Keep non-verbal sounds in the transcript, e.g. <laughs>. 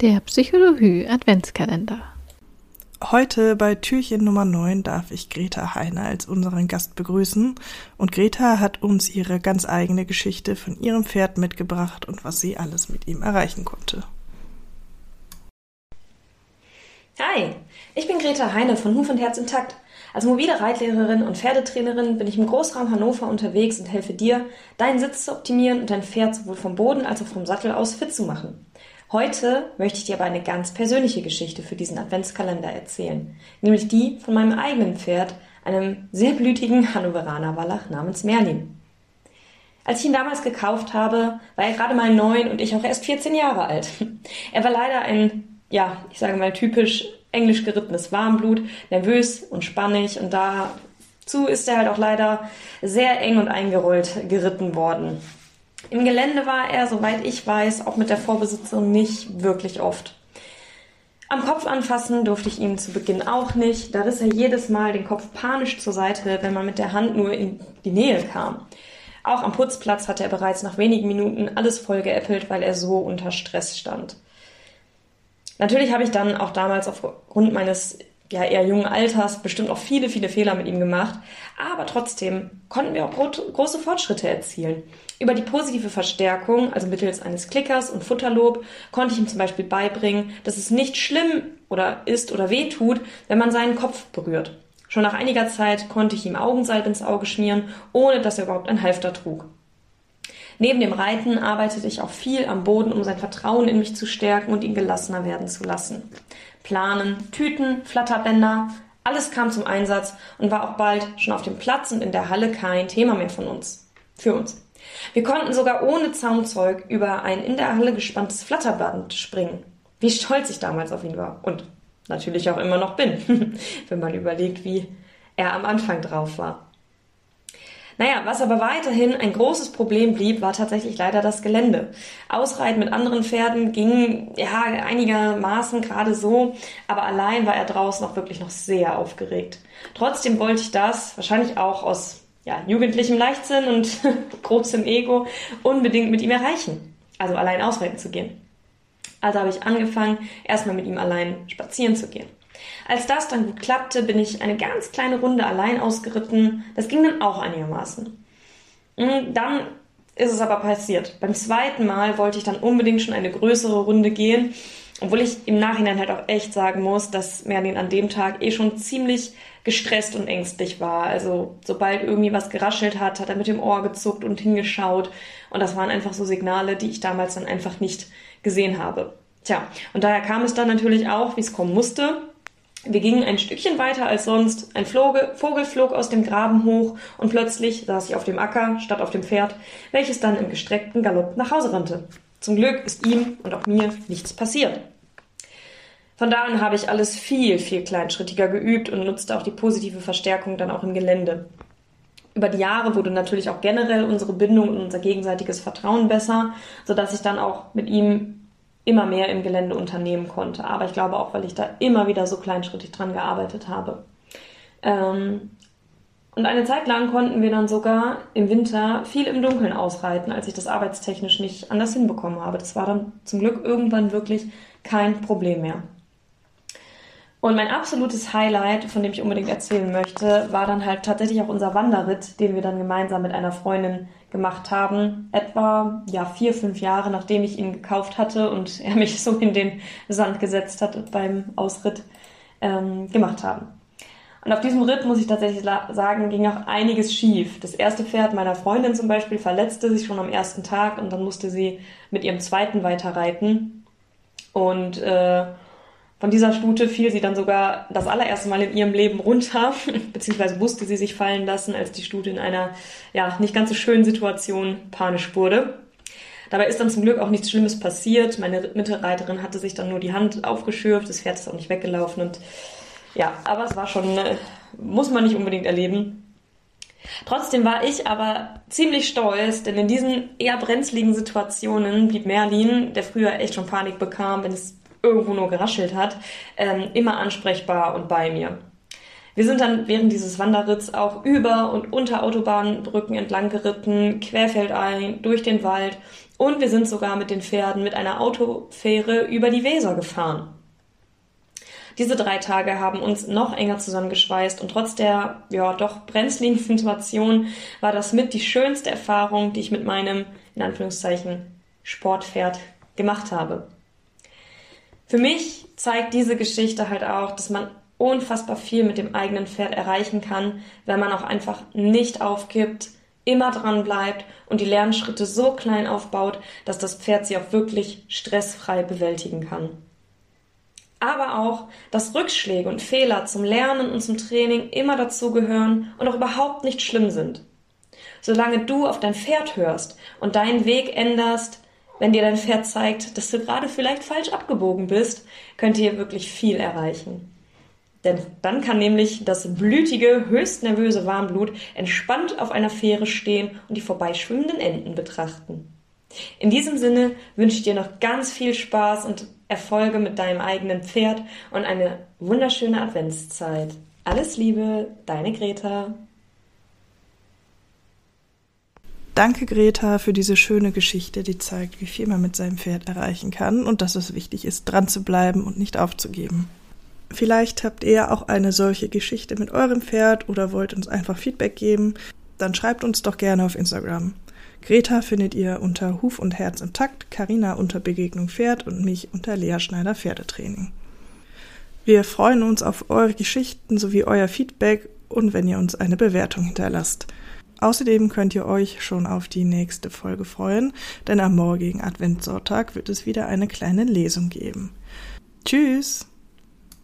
Der Psychologie Adventskalender. Heute bei Türchen Nummer 9 darf ich Greta Heine als unseren Gast begrüßen. Und Greta hat uns ihre ganz eigene Geschichte von ihrem Pferd mitgebracht und was sie alles mit ihm erreichen konnte. Hi, ich bin Greta Heine von Huf und Herz intakt. Als mobile Reitlehrerin und Pferdetrainerin bin ich im Großraum Hannover unterwegs und helfe dir, deinen Sitz zu optimieren und dein Pferd sowohl vom Boden als auch vom Sattel aus fit zu machen. Heute möchte ich dir aber eine ganz persönliche Geschichte für diesen Adventskalender erzählen, nämlich die von meinem eigenen Pferd, einem sehr blütigen Hannoveraner Wallach namens Merlin. Als ich ihn damals gekauft habe, war er gerade mal neun und ich auch erst 14 Jahre alt. <laughs> Er war leider ein, ja, ich sage mal typisch englisch gerittenes Warmblut, nervös und spannig und dazu ist er halt auch leider sehr eng und eingerollt geritten worden. Im Gelände war er, soweit ich weiß, auch mit der Vorbesitzerin nicht wirklich oft. Am Kopf anfassen durfte ich ihm zu Beginn auch nicht. Da riss er jedes Mal den Kopf panisch zur Seite, wenn man mit der Hand nur in die Nähe kam. Auch am Putzplatz hatte er bereits nach wenigen Minuten alles vollgeäppelt, weil er so unter Stress stand. Natürlich habe ich dann auch damals aufgrund meines ja eher jungen Alters bestimmt auch viele, viele Fehler mit ihm gemacht. Aber trotzdem konnten wir auch große Fortschritte erzielen. Über die positive Verstärkung, also mittels eines Klickers und Futterlob, konnte ich ihm zum Beispiel beibringen, dass es nicht schlimm oder ist oder weh tut, wenn man seinen Kopf berührt. Schon nach einiger Zeit konnte ich ihm Augensalb ins Auge schmieren, ohne dass er überhaupt ein Halfter trug. Neben dem Reiten arbeitete ich auch viel am Boden, um sein Vertrauen in mich zu stärken und ihn gelassener werden zu lassen. Planen, Tüten, Flatterbänder, alles kam zum Einsatz und war auch bald schon auf dem Platz und in der Halle kein Thema mehr von uns. Für uns. Wir konnten sogar ohne Zaumzeug über ein in der Halle gespanntes Flatterband springen. Wie stolz ich damals auf ihn war. Und natürlich auch immer noch bin, <laughs> wenn man überlegt, wie er am Anfang drauf war. Naja, was aber weiterhin ein großes Problem blieb, war tatsächlich leider das Gelände. Ausreiten mit anderen Pferden ging ja einigermaßen gerade so, aber allein war er draußen auch wirklich noch sehr aufgeregt. Trotzdem wollte ich das, wahrscheinlich auch aus ja, jugendlichem Leichtsinn und <laughs> großem Ego, unbedingt mit ihm erreichen. Also allein ausreiten zu gehen. Also habe ich angefangen, erstmal mit ihm allein spazieren zu gehen. Als das dann gut klappte, bin ich eine ganz kleine Runde allein ausgeritten. Das ging dann auch einigermaßen. Mm, dann ist es aber passiert. Beim zweiten Mal wollte ich dann unbedingt schon eine größere Runde gehen, obwohl ich im Nachhinein halt auch echt sagen muss, dass Merlin an dem Tag eh schon ziemlich gestresst und ängstlich war. Also sobald irgendwie was geraschelt hat, hat er mit dem Ohr gezuckt und hingeschaut. Und das waren einfach so Signale, die ich damals dann einfach nicht gesehen habe. Tja, und daher kam es dann natürlich auch, wie es kommen musste. Wir gingen ein Stückchen weiter als sonst. Ein Vogel flog aus dem Graben hoch und plötzlich saß ich auf dem Acker statt auf dem Pferd, welches dann im gestreckten Galopp nach Hause rannte. Zum Glück ist ihm und auch mir nichts passiert. Von da an habe ich alles viel, viel kleinschrittiger geübt und nutzte auch die positive Verstärkung dann auch im Gelände. Über die Jahre wurde natürlich auch generell unsere Bindung und unser gegenseitiges Vertrauen besser, sodass ich dann auch mit ihm immer mehr im Gelände unternehmen konnte. Aber ich glaube auch, weil ich da immer wieder so kleinschrittig dran gearbeitet habe. Ähm, und eine Zeit lang konnten wir dann sogar im Winter viel im Dunkeln ausreiten, als ich das arbeitstechnisch nicht anders hinbekommen habe. Das war dann zum Glück irgendwann wirklich kein Problem mehr. Und mein absolutes Highlight, von dem ich unbedingt erzählen möchte, war dann halt tatsächlich auch unser Wanderritt, den wir dann gemeinsam mit einer Freundin gemacht haben. Etwa ja vier, fünf Jahre nachdem ich ihn gekauft hatte und er mich so in den Sand gesetzt hat beim Ausritt ähm, gemacht haben. Und auf diesem Ritt, muss ich tatsächlich sagen, ging auch einiges schief. Das erste Pferd meiner Freundin zum Beispiel verletzte sich schon am ersten Tag und dann musste sie mit ihrem zweiten weiterreiten. Und äh, von dieser Stute fiel sie dann sogar das allererste Mal in ihrem Leben runter, <laughs> beziehungsweise musste sie sich fallen lassen, als die Stute in einer ja nicht ganz so schönen Situation panisch wurde. Dabei ist dann zum Glück auch nichts Schlimmes passiert. Meine Mitreiterin hatte sich dann nur die Hand aufgeschürft, das Pferd ist auch nicht weggelaufen und ja, aber es war schon, äh, muss man nicht unbedingt erleben. Trotzdem war ich aber ziemlich stolz, denn in diesen eher brenzligen Situationen blieb Merlin, der früher echt schon Panik bekam, wenn es irgendwo nur geraschelt hat, ähm, immer ansprechbar und bei mir. Wir sind dann während dieses Wanderritts auch über und unter Autobahnbrücken entlang geritten, querfeldein, durch den Wald und wir sind sogar mit den Pferden mit einer Autofähre über die Weser gefahren. Diese drei Tage haben uns noch enger zusammengeschweißt und trotz der, ja, doch brenzligen Situation war das mit die schönste Erfahrung, die ich mit meinem, in Anführungszeichen, Sportpferd gemacht habe. Für mich zeigt diese Geschichte halt auch, dass man unfassbar viel mit dem eigenen Pferd erreichen kann, wenn man auch einfach nicht aufgibt, immer dran bleibt und die Lernschritte so klein aufbaut, dass das Pferd sie auch wirklich stressfrei bewältigen kann. Aber auch, dass Rückschläge und Fehler zum Lernen und zum Training immer dazugehören und auch überhaupt nicht schlimm sind. Solange du auf dein Pferd hörst und deinen Weg änderst, wenn dir dein Pferd zeigt, dass du gerade vielleicht falsch abgebogen bist, könnt ihr wirklich viel erreichen. Denn dann kann nämlich das blütige, höchst nervöse Warmblut entspannt auf einer Fähre stehen und die vorbeischwimmenden Enten betrachten. In diesem Sinne wünsche ich dir noch ganz viel Spaß und Erfolge mit deinem eigenen Pferd und eine wunderschöne Adventszeit. Alles Liebe, deine Greta. Danke, Greta, für diese schöne Geschichte, die zeigt, wie viel man mit seinem Pferd erreichen kann und dass es wichtig ist, dran zu bleiben und nicht aufzugeben. Vielleicht habt ihr auch eine solche Geschichte mit eurem Pferd oder wollt uns einfach Feedback geben, dann schreibt uns doch gerne auf Instagram. Greta findet ihr unter Huf und Herz im Takt, Karina unter Begegnung Pferd und mich unter Lea Schneider Pferdetraining. Wir freuen uns auf eure Geschichten sowie euer Feedback und wenn ihr uns eine Bewertung hinterlasst. Außerdem könnt ihr euch schon auf die nächste Folge freuen, denn am morgigen Adventssonntag wird es wieder eine kleine Lesung geben. Tschüss!